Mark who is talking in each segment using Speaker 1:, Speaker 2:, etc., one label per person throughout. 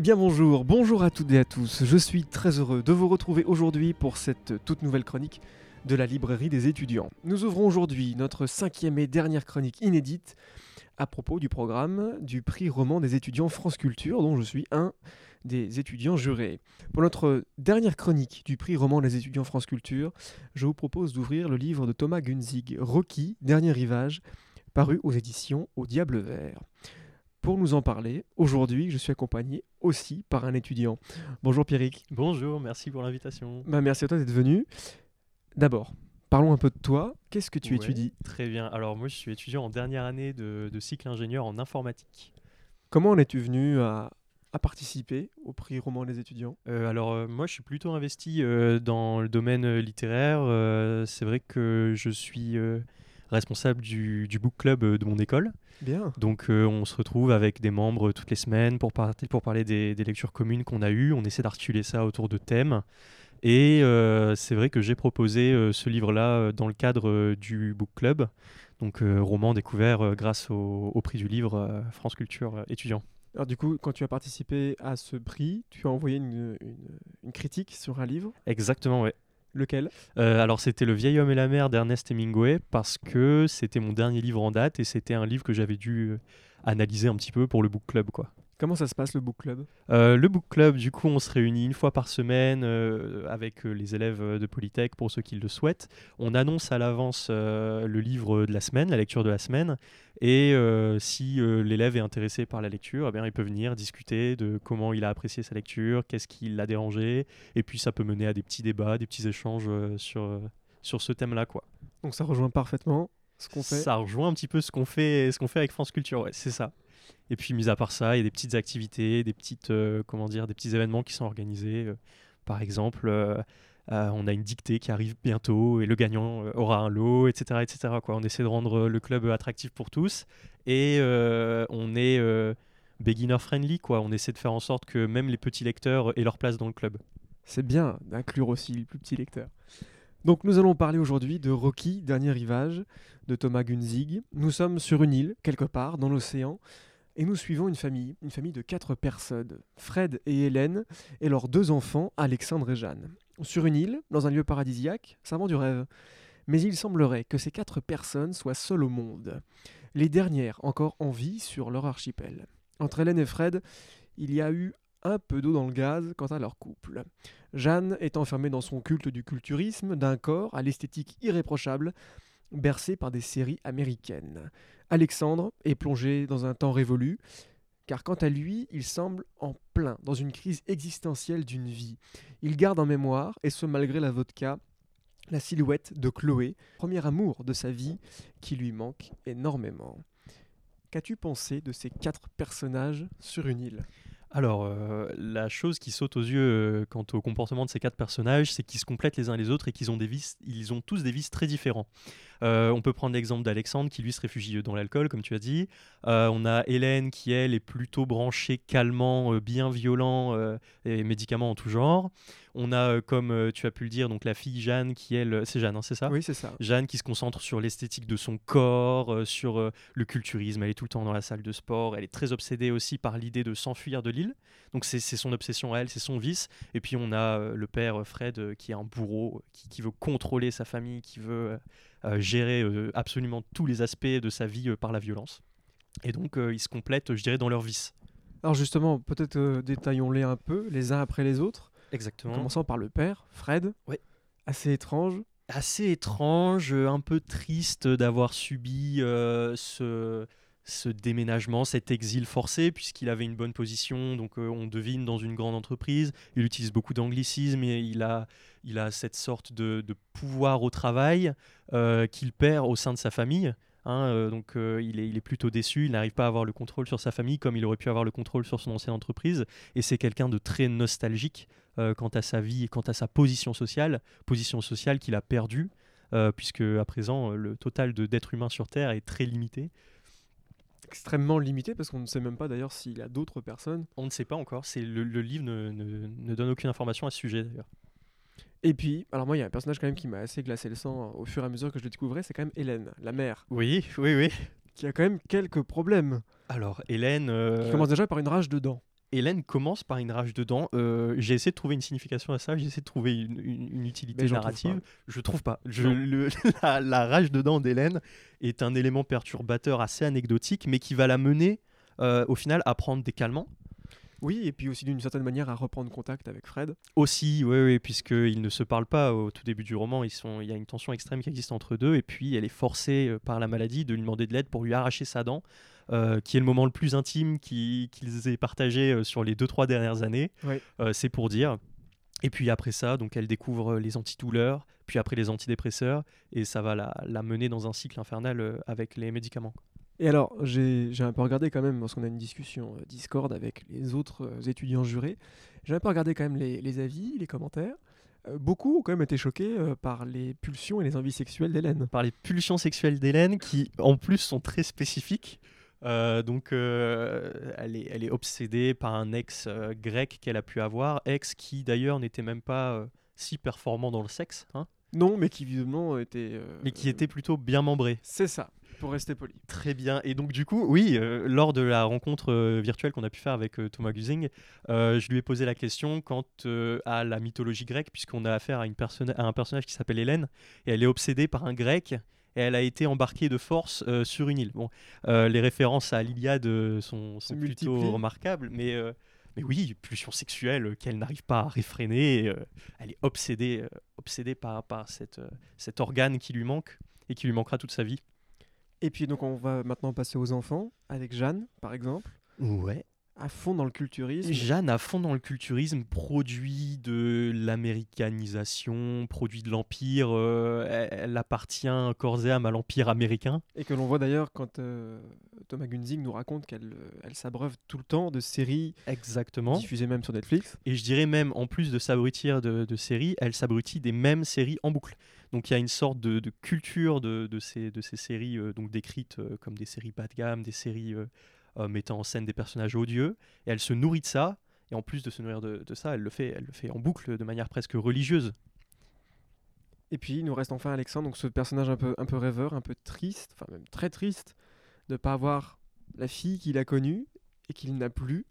Speaker 1: Eh bien bonjour, bonjour à toutes et à tous. Je suis très heureux de vous retrouver aujourd'hui pour cette toute nouvelle chronique de la librairie des étudiants. Nous ouvrons aujourd'hui notre cinquième et dernière chronique inédite à propos du programme du prix roman des étudiants France Culture dont je suis un des étudiants jurés. Pour notre dernière chronique du prix roman des étudiants France Culture, je vous propose d'ouvrir le livre de Thomas Gunzig, Rocky, Dernier Rivage, paru aux éditions Au Diable Vert. Pour nous en parler, aujourd'hui, je suis accompagné aussi par un étudiant. Bonjour Pierrick.
Speaker 2: Bonjour, merci pour l'invitation.
Speaker 1: Bah, merci à toi d'être venu. D'abord, parlons un peu de toi. Qu'est-ce que tu
Speaker 2: Ouais,
Speaker 1: étudies?
Speaker 2: Très bien. Alors moi, je suis étudiant en dernière année de, de cycle ingénieur en informatique.
Speaker 1: Comment en es-tu venu à, à participer au prix roman des étudiants?
Speaker 2: Euh, alors euh, moi, je suis plutôt investi euh, dans le domaine littéraire. C'est vrai que je suis responsable du, du book club euh, de mon école.
Speaker 1: Bien.
Speaker 2: Donc euh, on se retrouve avec des membres toutes les semaines pour, par- pour parler des, des lectures communes qu'on a eues. On essaie d'articuler ça autour de thèmes. Et euh, c'est vrai que j'ai proposé euh, ce livre-là dans le cadre du book club. Donc roman découvert grâce au, au prix du livre France Culture étudiant.
Speaker 1: Alors du coup, quand tu as participé à ce prix, tu as envoyé une, une- une critique sur un livre?
Speaker 2: Exactement, ouais.
Speaker 1: Lequel?
Speaker 2: Euh, alors c'était Le vieil homme et la mer d'Ernest Hemingway parce que c'était mon dernier livre en date et c'était un livre que j'avais dû euh, analyser un petit peu pour le book club, quoi.
Speaker 1: Comment ça se passe le book club?
Speaker 2: Euh, le book club, du coup, on se réunit une fois par semaine euh, avec euh, les élèves de Polytech pour ceux qui le souhaitent. On annonce à l'avance euh, le livre de la semaine, la lecture de la semaine, et si l'élève est intéressé par la lecture, eh bien, il peut venir discuter de comment il a apprécié sa lecture, qu'est-ce qui l'a dérangé, et puis ça peut mener à des petits débats, des petits échanges sur, sur ce thème-là, quoi.
Speaker 1: Donc ça rejoint parfaitement ce qu'on fait.
Speaker 2: Ça rejoint un petit peu ce qu'on fait, ce qu'on fait avec France Culture, ouais, c'est ça. Et puis, mis à part ça, il y a des petites activités, des petites, euh, comment dire, des petits événements qui sont organisés. euh, par exemple, euh, on a une dictée qui arrive bientôt et le gagnant aura un lot, etc., etc. On essaie de rendre le club attractif pour tous et on est beginner friendly. On essaie de faire en sorte que même les petits lecteurs aient leur place dans le club.
Speaker 1: C'est bien d'inclure aussi les plus petits lecteurs. Donc nous allons parler aujourd'hui de Rocky, Dernier Rivage, de Thomas Gunzig. Nous sommes sur une île, quelque part, dans l'océan, et nous suivons une famille, une famille de quatre personnes, Fred et Hélène, et leurs deux enfants, Alexandre et Jeanne. Sur une île, dans un lieu paradisiaque, ça du rêve. Mais il semblerait que ces quatre personnes soient seules au monde, les dernières encore en vie sur leur archipel. Entre Hélène et Fred, il y a eu un peu d'eau dans le gaz quant à leur couple. Jeanne est enfermée dans son culte du culturisme, d'un corps à l'esthétique irréprochable, bercé par des séries américaines. Alexandre est plongé dans un temps révolu, car quant à lui, il semble en plein dans une crise existentielle d'une vie. Il garde en mémoire, et ce malgré la vodka, la silhouette de Chloé, premier amour de sa vie, qui lui manque énormément. Qu'as-tu pensé de ces quatre personnages sur une île?
Speaker 2: Alors, euh, la chose qui saute aux yeux euh, quant au comportement de ces quatre personnages, c'est qu'ils se complètent les uns les autres et qu'ils ont des vices, ils ont tous des vices très différents. Euh, on peut prendre l'exemple d'Alexandre qui lui se réfugie dans l'alcool, comme tu as dit. On a Hélène qui elle est plutôt branchée calmant, bien violent et médicaments en tout genre. On a, comme tu as pu le dire, donc la fille Jeanne qui elle, c'est Jeanne, hein, c'est ça?
Speaker 1: Oui, c'est ça.
Speaker 2: Jeanne qui se concentre sur l'esthétique de son corps, sur le culturisme. Elle est tout le temps dans la salle de sport. Elle est très obsédée aussi par l'idée de s'enfuir de l'île. Donc c'est son obsession à elle, c'est son vice. Et puis on a euh, le père euh, Fred euh, qui est un bourreau, qui, qui veut contrôler sa famille, qui veut gérer absolument tous les aspects de sa vie par la violence. Et donc ils se complètent, je dirais, dans leur vice.
Speaker 1: Alors justement, peut-être détaillons-les un peu, les uns après les autres. En
Speaker 2: Exactement.
Speaker 1: commençant par le père, Fred.
Speaker 2: Ouais.
Speaker 1: Assez étrange.
Speaker 2: assez étrange, un peu triste d'avoir subi euh, ce, ce déménagement, cet exil forcé, puisqu'il avait une bonne position, donc euh, on devine dans une grande entreprise. Il utilise beaucoup d'anglicisme et il a, il a cette sorte de, pouvoir au travail euh, qu'il perd au sein de sa famille. hein, euh, donc il, est, plutôt déçu, il n'arrive pas à avoir le contrôle sur sa famille comme il aurait pu avoir le contrôle sur son ancienne entreprise. Et c'est quelqu'un de très nostalgique quant à sa vie et quant à sa position sociale, position sociale qu'il a perdue, puisque à présent le total d'êtres humains sur Terre est très limité.
Speaker 1: Extrêmement limité parce qu'on ne sait même pas d'ailleurs s'il y a d'autres personnes.
Speaker 2: On ne sait pas encore, c'est le, le livre ne, ne- ne donne aucune information à ce sujet d'ailleurs.
Speaker 1: Et puis, alors moi, il y a un personnage quand même qui m'a assez glacé le sang au fur et à mesure que je le découvrais, c'est quand même Hélène, la mère,
Speaker 2: Oui, oui, oui.
Speaker 1: qui a quand même quelques problèmes.
Speaker 2: Alors Hélène, euh,
Speaker 1: Qui commence déjà par une rage de dents.
Speaker 2: Hélène commence par une rage de dents. Euh, j'ai essayé de trouver une signification à ça, j'ai essayé de trouver une, une- une utilité
Speaker 1: trouve
Speaker 2: narrative.
Speaker 1: pas.
Speaker 2: Je trouve pas. Je-
Speaker 1: Non.
Speaker 2: le- la, la rage de dents d'Hélène est un élément perturbateur assez anecdotique, mais qui va la mener euh, au final à prendre des calmants.
Speaker 1: Oui, et puis aussi d'une certaine manière à reprendre contact avec Fred.
Speaker 2: Aussi, oui, oui, puisqu'ils ne se parlent pas au tout début du roman. Ils sont, il y a une tension extrême qui existe entre deux, et puis elle est forcée euh, par la maladie de lui demander de l'aide pour lui arracher sa dent, euh, qui est le moment le plus intime qui- qu'ils aient partagé euh, sur les deux trois dernières années.
Speaker 1: Oui.
Speaker 2: Euh, c'est pour dire. Et puis après ça, donc elle découvre les antidouleurs, puis après les antidépresseurs, et ça va la, la mener dans un cycle infernal avec les médicaments.
Speaker 1: Et alors, j'ai un peu regardé quand même, parce qu'on a une discussion Discord avec les autres étudiants jurés, j'ai un peu regardé quand même les, les avis, les commentaires. Euh, beaucoup ont quand même été choqués euh, par les pulsions et les envies sexuelles d'Hélène.
Speaker 2: par les pulsions sexuelles d'Hélène qui en plus sont très spécifiques. Euh, donc euh, elle, est, elle est obsédée par un ex euh, grec qu'elle a pu avoir, ex qui d'ailleurs n'était même pas si performant dans le sexe, hein,
Speaker 1: Non, mais qui visiblement était...
Speaker 2: mais qui était plutôt bien membré.
Speaker 1: C'est ça, pour rester poli.
Speaker 2: Très bien. Et donc du coup, oui, lors de la rencontre virtuelle qu'on a pu faire avec Thomas Gusing, je lui ai posé la question quant à la mythologie grecque, puisqu'on a affaire à, une personne- à un personnage qui s'appelle Hélène, et elle est obsédée par un grec, et elle a été embarquée de force euh, sur une île. Bon, euh, les références à l'Iliade sont, plutôt remarquables, mais, euh, mais oui, pulsion sexuelle qu'elle n'arrive pas à réfréner, euh, elle est obsédée, euh, obsédée par, par cette, euh, cet organe qui lui manque, et qui lui manquera toute sa vie.
Speaker 1: Et puis donc on va maintenant passer aux enfants, avec Jeanne, par exemple,
Speaker 2: Ouais.
Speaker 1: À fond dans le culturisme.
Speaker 2: Jeanne, à fond dans le culturisme, produit de l'américanisation, produit de l'Empire. euh, elle, appartient corps et âme à l'Empire américain.
Speaker 1: Et que l'on voit d'ailleurs quand euh, Thomas Gunzing nous raconte qu'elle euh, elle s'abreuve tout le temps de séries
Speaker 2: Exactement.
Speaker 1: diffusées même sur Netflix.
Speaker 2: Et je dirais même, en plus de s'abrutir de, de séries, elle s'abrutit des mêmes séries en boucle. Donc il y a une sorte de, de culture de, de ces, de ces séries euh, donc décrites euh, comme des séries bas de gamme, des séries euh, euh, mettant en scène des personnages odieux. Et elle se nourrit de ça. Et en plus de se nourrir de, ça, elle le, fait, elle le fait en boucle de manière presque religieuse.
Speaker 1: Et puis il nous reste enfin Alexandre, donc ce personnage un peu, un peu rêveur, un peu triste, enfin même très triste, de pas avoir la fille qu'il a connue et qu'il n'a plus,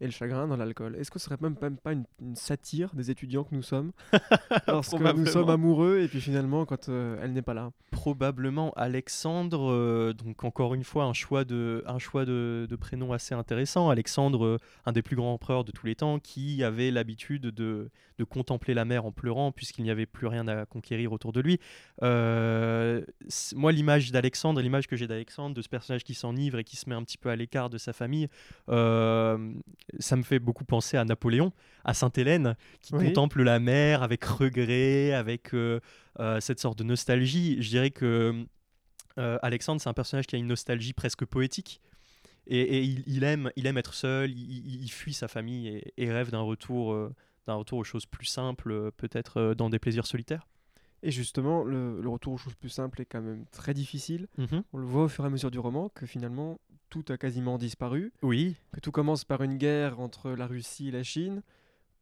Speaker 1: et le chagrin dans l'alcool. Est-ce que ce serait même, même pas une, une satire des étudiants que nous sommes Lorsque nous sommes amoureux et puis finalement quand euh, elle n'est pas là.
Speaker 2: probablement Alexandre. euh, donc encore une fois, un choix de, un choix de, de prénom assez intéressant. Alexandre, euh, un des plus grands empereurs de tous les temps, qui avait l'habitude de, de contempler la mer en pleurant puisqu'il n'y avait plus rien à conquérir autour de lui. Moi, l'image d'Alexandre, l'image que j'ai d'Alexandre, de ce personnage qui s'enivre et qui se met un petit peu à l'écart de sa famille, ça me fait beaucoup penser à Napoléon, à Sainte-Hélène, qui
Speaker 1: Oui.
Speaker 2: contemple la mer avec regret, avec euh, euh, cette sorte de nostalgie. Je dirais que euh, Alexandre, c'est un personnage qui a une nostalgie presque poétique. Et, et il, il aime, il aime être seul, il, fuit sa famille et, et rêve d'un retour, d'un retour aux choses plus simples, peut-être dans des plaisirs solitaires.
Speaker 1: Et justement, le, le retour aux choses plus simples est quand même très difficile.
Speaker 2: Mhm.
Speaker 1: On le voit au fur et à mesure du roman que finalement tout a quasiment disparu,
Speaker 2: Oui,
Speaker 1: que tout commence par une guerre entre la Russie et la Chine,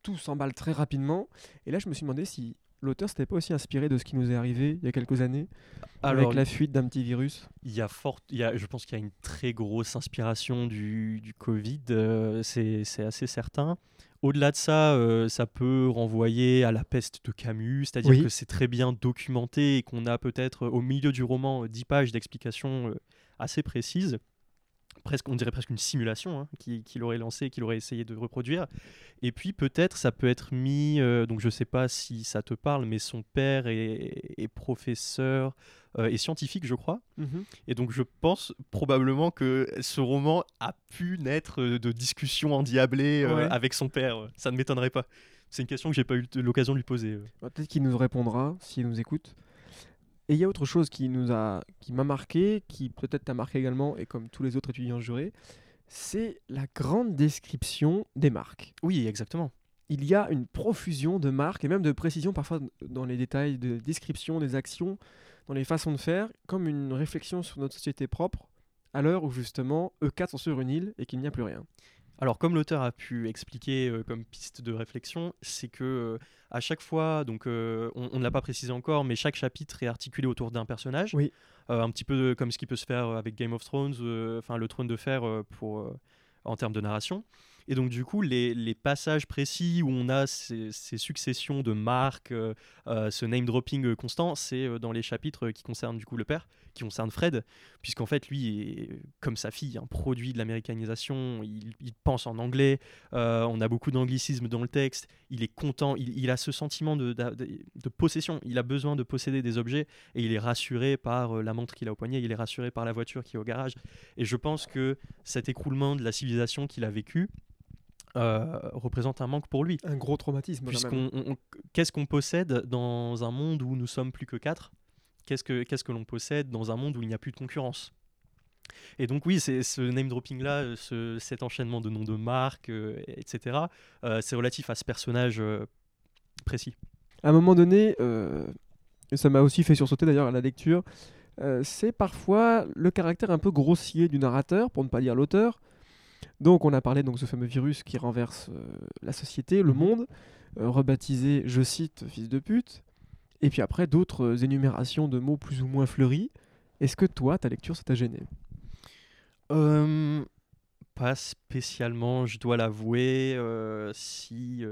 Speaker 1: tout s'emballe très rapidement. Et là, je me suis demandé si l'auteur s'était pas aussi inspiré de ce qui nous est arrivé il y a quelques années,
Speaker 2: alors
Speaker 1: avec la fuite d'un petit virus.
Speaker 2: il y a fort, il y a, je pense qu'il y a une très grosse inspiration du, du Covid, euh, c'est assez certain. Au-delà de ça, euh, ça peut renvoyer à la peste de Camus, c'est-à-dire
Speaker 1: Oui.
Speaker 2: que c'est très bien documenté et qu'on a peut-être au milieu du roman euh, 10 pages d'explications euh, assez précises. Presque, on dirait presque une simulation hein, qui- qu'il aurait lancé, qu'il aurait essayé de reproduire. Et puis peut-être ça peut être mis, euh, donc je sais pas si ça te parle, mais son père est, est professeur euh, et scientifique, je crois. Et donc je pense probablement que ce roman a pu naître de discussions endiablées euh,
Speaker 1: Ouais.
Speaker 2: avec son père. Ça ne m'étonnerait pas. C'est une question que j'ai pas eu l'occasion de lui poser.
Speaker 1: Peut-être qu'il nous répondra s'il nous écoute. Et il y a autre chose qui nous a, qui m'a marqué, qui peut-être t'a marqué également, et comme tous les autres étudiants jurés, c'est la grande description des marques.
Speaker 2: Oui, exactement.
Speaker 1: Il y a une profusion de marques et même de précision parfois dans les détails de description des actions, dans les façons de faire, comme une réflexion sur notre société propre, à l'heure où justement E4 sont sur une île et qu'il n'y a plus rien.
Speaker 2: Alors comme l'auteur a pu expliquer euh, comme piste de réflexion, c'est que euh, à chaque fois, donc euh, on on ne l'a pas précisé encore, mais chaque chapitre est articulé autour d'un personnage.
Speaker 1: Oui.
Speaker 2: Un petit peu de- comme ce qui peut se faire avec Game of Thrones, enfin le trône de fer pour, en termes de narration. Et donc, du coup, les, passages précis où on a ces, ces successions de marques, euh, euh, ce name dropping euh, constant, c'est dans les chapitres qui concernent du coup le père, qui concernent Fred, puisqu'en fait, lui, est, comme sa fille, un produit de l'américanisation. Il, pense en anglais. on a beaucoup d'anglicisme dans le texte. Il est content. Il, a ce sentiment de, possession. Il a besoin de posséder des objets et il est rassuré par la montre qu'il a au poignet. Il est rassuré par la voiture qui est au garage. Et je pense que cet écroulement de la civilisation qu'il a vécu euh, représente un manque pour lui.
Speaker 1: Un gros traumatisme.
Speaker 2: Puisqu'on, on- on- qu'est-ce qu'on possède dans un monde où nous sommes plus que quatre? Qu'est-ce que, qu'est-ce que l'on possède dans un monde où il n'y a plus de concurrence? Et donc oui, c'est ce name dropping là, ce, cet enchaînement de noms de marques, euh, etc. euh, c'est relatif à ce personnage euh, précis.
Speaker 1: À un moment donné, euh, ça m'a aussi fait sursauter d'ailleurs à la lecture, euh, c'est parfois le caractère un peu grossier du narrateur, pour ne pas dire l'auteur. Donc on a parlé donc de ce fameux virus qui renverse euh, la société, le
Speaker 2: Mhm.
Speaker 1: monde, euh, rebaptisé, je cite, fils de pute. Et puis après d'autres euh, énumérations de mots plus ou moins fleuris. Est-ce que toi, ta lecture, ça t'a gêné?
Speaker 2: Euh, pas spécialement, je dois l'avouer. si,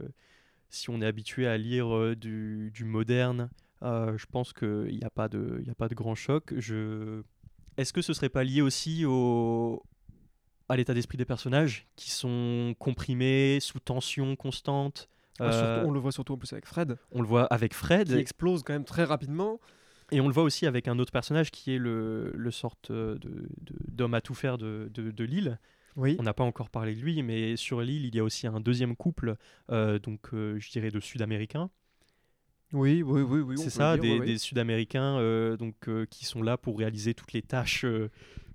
Speaker 2: si on est habitué à lire du, du moderne, je pense qu'il n'y a, pas de- y a pas de grand choc. Je... Est-ce que ce serait pas lié aussi au... à l'état d'esprit des personnages qui sont comprimés, sous tension constante
Speaker 1: Ah, surtout,
Speaker 2: Euh,
Speaker 1: On le voit surtout en plus avec Fred,
Speaker 2: On le voit avec Fred.
Speaker 1: qui explose quand même très rapidement.
Speaker 2: Et on le voit aussi avec un autre personnage qui est le, le sorte de- d'homme à tout faire de, de, de l'île.
Speaker 1: Oui.
Speaker 2: On n'a pas encore parlé de lui, mais sur l'île, il y a aussi un deuxième couple, euh, donc euh, je dirais de Sud-Américains.
Speaker 1: Oui, oui, oui, oui.
Speaker 2: C'est ça,
Speaker 1: dire,
Speaker 2: des. Sud-Américains euh, donc, euh, qui sont là pour réaliser toutes les tâches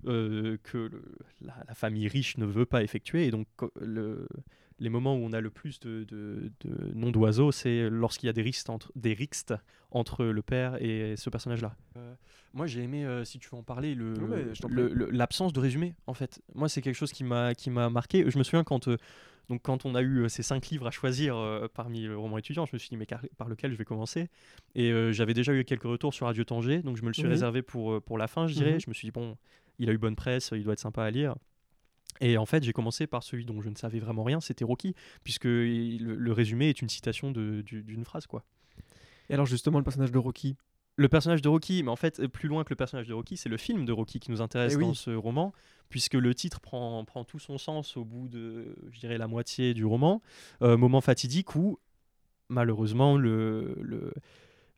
Speaker 2: euh, que le- la, la famille riche ne veut pas effectuer. Et donc, le- les moments où on a le plus de, de- de noms d'oiseaux, c'est lorsqu'il y a des rixtes, entre, des rixtes entre le père et ce personnage-là. Euh, moi, j'ai aimé, euh, si tu veux en parler,
Speaker 1: t'en
Speaker 2: le- l'absence de résumé, en fait. Moi, c'est quelque chose qui m'a qui m'a marqué. Je me souviens quand... euh, donc quand on a eu euh, ces cinq livres à choisir euh, parmi le roman étudiant, je me suis dit mais car- par lequel je vais commencer? Et euh, j'avais déjà eu quelques retours sur Radio Tanger, donc je me le suis
Speaker 1: Oui.
Speaker 2: réservé pour, pour la fin, je dirais.
Speaker 1: Mhm.
Speaker 2: Je me suis dit bon, il a eu bonne presse, il doit être sympa à lire. Et en fait, j'ai commencé par celui dont je ne savais vraiment rien, c'était Rocky, puisque le, le résumé est une citation du- d'une phrase quoi.
Speaker 1: Et alors justement, le personnage de Rocky,
Speaker 2: Le personnage de Rocky, mais en fait, plus loin que le personnage de Rocky, c'est le film de Rocky qui nous intéresse
Speaker 1: Eh oui.
Speaker 2: dans ce roman, puisque le titre prend, prend tout son sens au bout de, je dirais, la moitié du roman. Euh, moment fatidique où, malheureusement, le, le-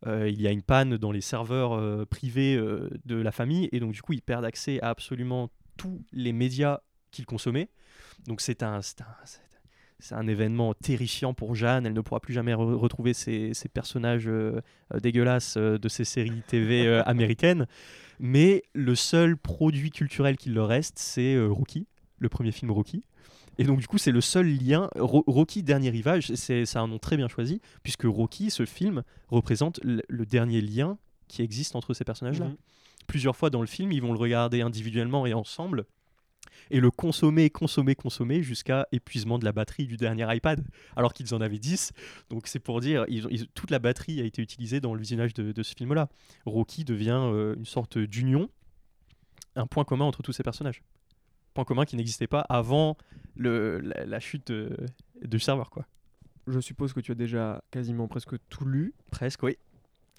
Speaker 2: euh, il y a une panne dans les serveurs euh, privés euh, de la famille, et donc du coup, ils perdent accès à absolument tous les médias qu'ils consommaient. Donc c'est un, c'est un, un événement terrifiant pour Jeanne. Elle ne pourra plus jamais re- retrouver ses, ses personnages dégueulasses de ces séries TV américaines. Mais le seul produit culturel qu'il leur reste, c'est Rocky, le premier film Rocky. Et donc, du coup, c'est le seul lien. Ro- Rocky Dernier Rivage, c'est un nom très bien choisi, puisque Rocky, ce film, représente le, dernier lien qui existe entre ces personnages-là.
Speaker 1: Mhm.
Speaker 2: Plusieurs fois dans le film, ils vont le regarder individuellement et ensemble, et le consommer, consommer, consommer, jusqu'à épuisement de la batterie du dernier iPad, alors qu'ils en avaient 10. Donc, c'est pour dire, ils ont- ils- toute la batterie a été utilisée dans le visionnage de, de ce film-là. Rocky devient euh, une sorte d'union, un point commun entre tous ces personnages. Point commun qui n'existait pas avant le, la, la chute de, du serveur, quoi.
Speaker 1: je suppose que tu as déjà quasiment presque tout lu.
Speaker 2: Presque, oui.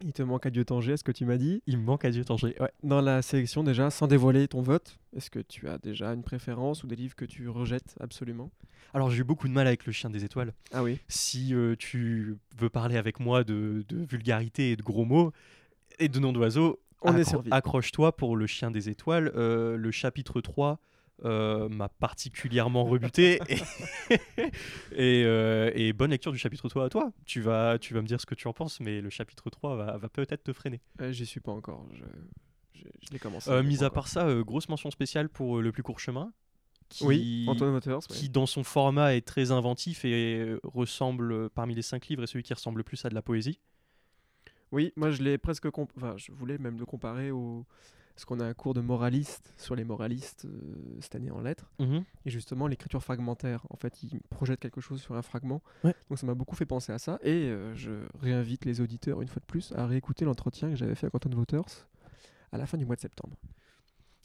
Speaker 1: Il te manque Adieu Tanger, ce que tu m'as dit.
Speaker 2: Il me manque Adieu Tanger. Ouais.
Speaker 1: Dans la sélection déjà, sans dévoiler ton vote, est-ce que tu as déjà une préférence ou des livres que tu rejettes absolument?
Speaker 2: Alors, j'ai eu beaucoup de mal avec Le Chien des Étoiles.
Speaker 1: Ah oui?
Speaker 2: Si euh, tu veux parler avec moi de, de vulgarité et de gros mots et de noms d'oiseaux,
Speaker 1: On est
Speaker 2: accro-
Speaker 1: servi.
Speaker 2: accroche-toi pour Le Chien des Étoiles. Euh, le chapitre 3 euh, m'a particulièrement rebuté. et, et, euh, et bonne lecture du chapitre 3 à toi. Tu vas, tu vas me dire ce que tu en penses, mais le chapitre 3 va, va peut-être te freiner.
Speaker 1: Euh, J'y suis pas encore. Je, je, je l'ai commencé.
Speaker 2: Mis à part ça, grosse mention spéciale pour Le plus court chemin. Qui,
Speaker 1: Oui, Antoine Waters. ouais.
Speaker 2: qui dans son format est très inventif et ressemble parmi les cinq livres et celui qui ressemble le plus à de la poésie.
Speaker 1: Oui, moi je l'ai presque. Enfin, je voulais même le comparer au. Parce qu'on a un cours de moraliste sur les moralistes euh, cette année en lettres. Et justement, l'écriture fragmentaire, en fait, il projette quelque chose sur un fragment.
Speaker 2: Ouais.
Speaker 1: Donc ça m'a beaucoup fait penser à ça. Et euh, je réinvite les auditeurs, une fois de plus, à réécouter l'entretien que j'avais fait avec Antoine Waters à la fin du mois de septembre.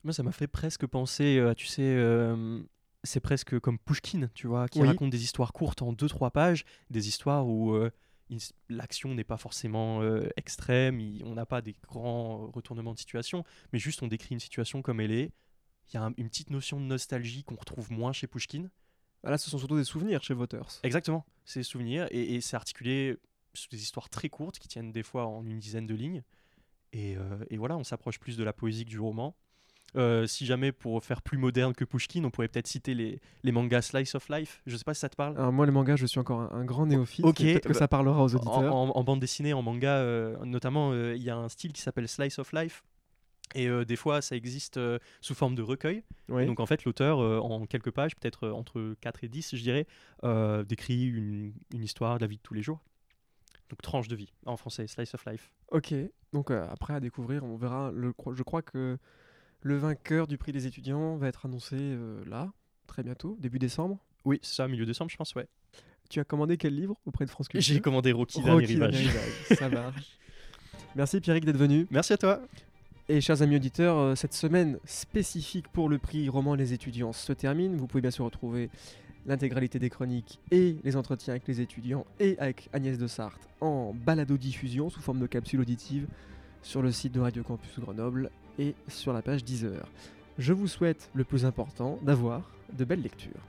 Speaker 2: Moi, ça m'a fait presque penser à, tu sais, euh, c'est presque comme Pushkin, tu vois, qui
Speaker 1: Oui.
Speaker 2: raconte des histoires courtes en 2-3 pages, des histoires où euh, l'action n'est pas forcément euh, extrême, il- on n'a pas des grands retournements de situation, mais juste on décrit une situation comme elle est. Il y a un- une petite notion de nostalgie qu'on retrouve moins chez Pushkin.
Speaker 1: Ah, Là, ce sont surtout des souvenirs chez Waters.
Speaker 2: Exactement, c'est des souvenirs et, et c'est articulé sous des histoires très courtes qui tiennent des fois en une dizaine de lignes. Et, euh, et voilà, on s'approche plus de la poésie que du roman. Euh, si jamais pour faire plus moderne que Pushkin, on pourrait peut-être citer les, les mangas Slice of Life. Je sais pas si ça te parle.
Speaker 1: Alors moi, les mangas, je suis encore un, un grand néophyte.
Speaker 2: Ok,
Speaker 1: Peut-être que
Speaker 2: bah,
Speaker 1: ça parlera aux auditeurs.
Speaker 2: en- en bande dessinée, en manga, euh, notamment, euh, il y a un style qui s'appelle Slice of Life. Et des fois, ça existe sous forme de recueil.
Speaker 1: Oui.
Speaker 2: Donc en fait, l'auteur, en quelques pages, peut-être entre 4 et 10, je dirais, décrit une, une histoire de la vie de tous les jours. Donc tranche de vie, en français, Slice of Life.
Speaker 1: Ok, donc euh, après à découvrir, on verra. Le, je crois que le vainqueur du prix des étudiants va être annoncé euh, là, très bientôt, début décembre.
Speaker 2: Oui, c'est ça, milieu décembre, je pense, ouais.
Speaker 1: Tu as commandé quel livre auprès de France Culture?
Speaker 2: J'ai commandé Rocky,
Speaker 1: Rocky, Rivage, ça marche. Merci Pierrick d'être venu.
Speaker 2: Merci à toi.
Speaker 1: Et chers amis auditeurs, euh, cette semaine spécifique pour le prix Roman Les étudiants se termine. Vous pouvez bien sûr retrouver l'intégralité des chroniques et les entretiens avec les étudiants et avec Agnès de Sarthe en balado-diffusion sous forme de capsule auditive sur le site de Radio Campus Grenoble et sur la page Deezer. Je vous souhaite le plus important, d'avoir de belles lectures.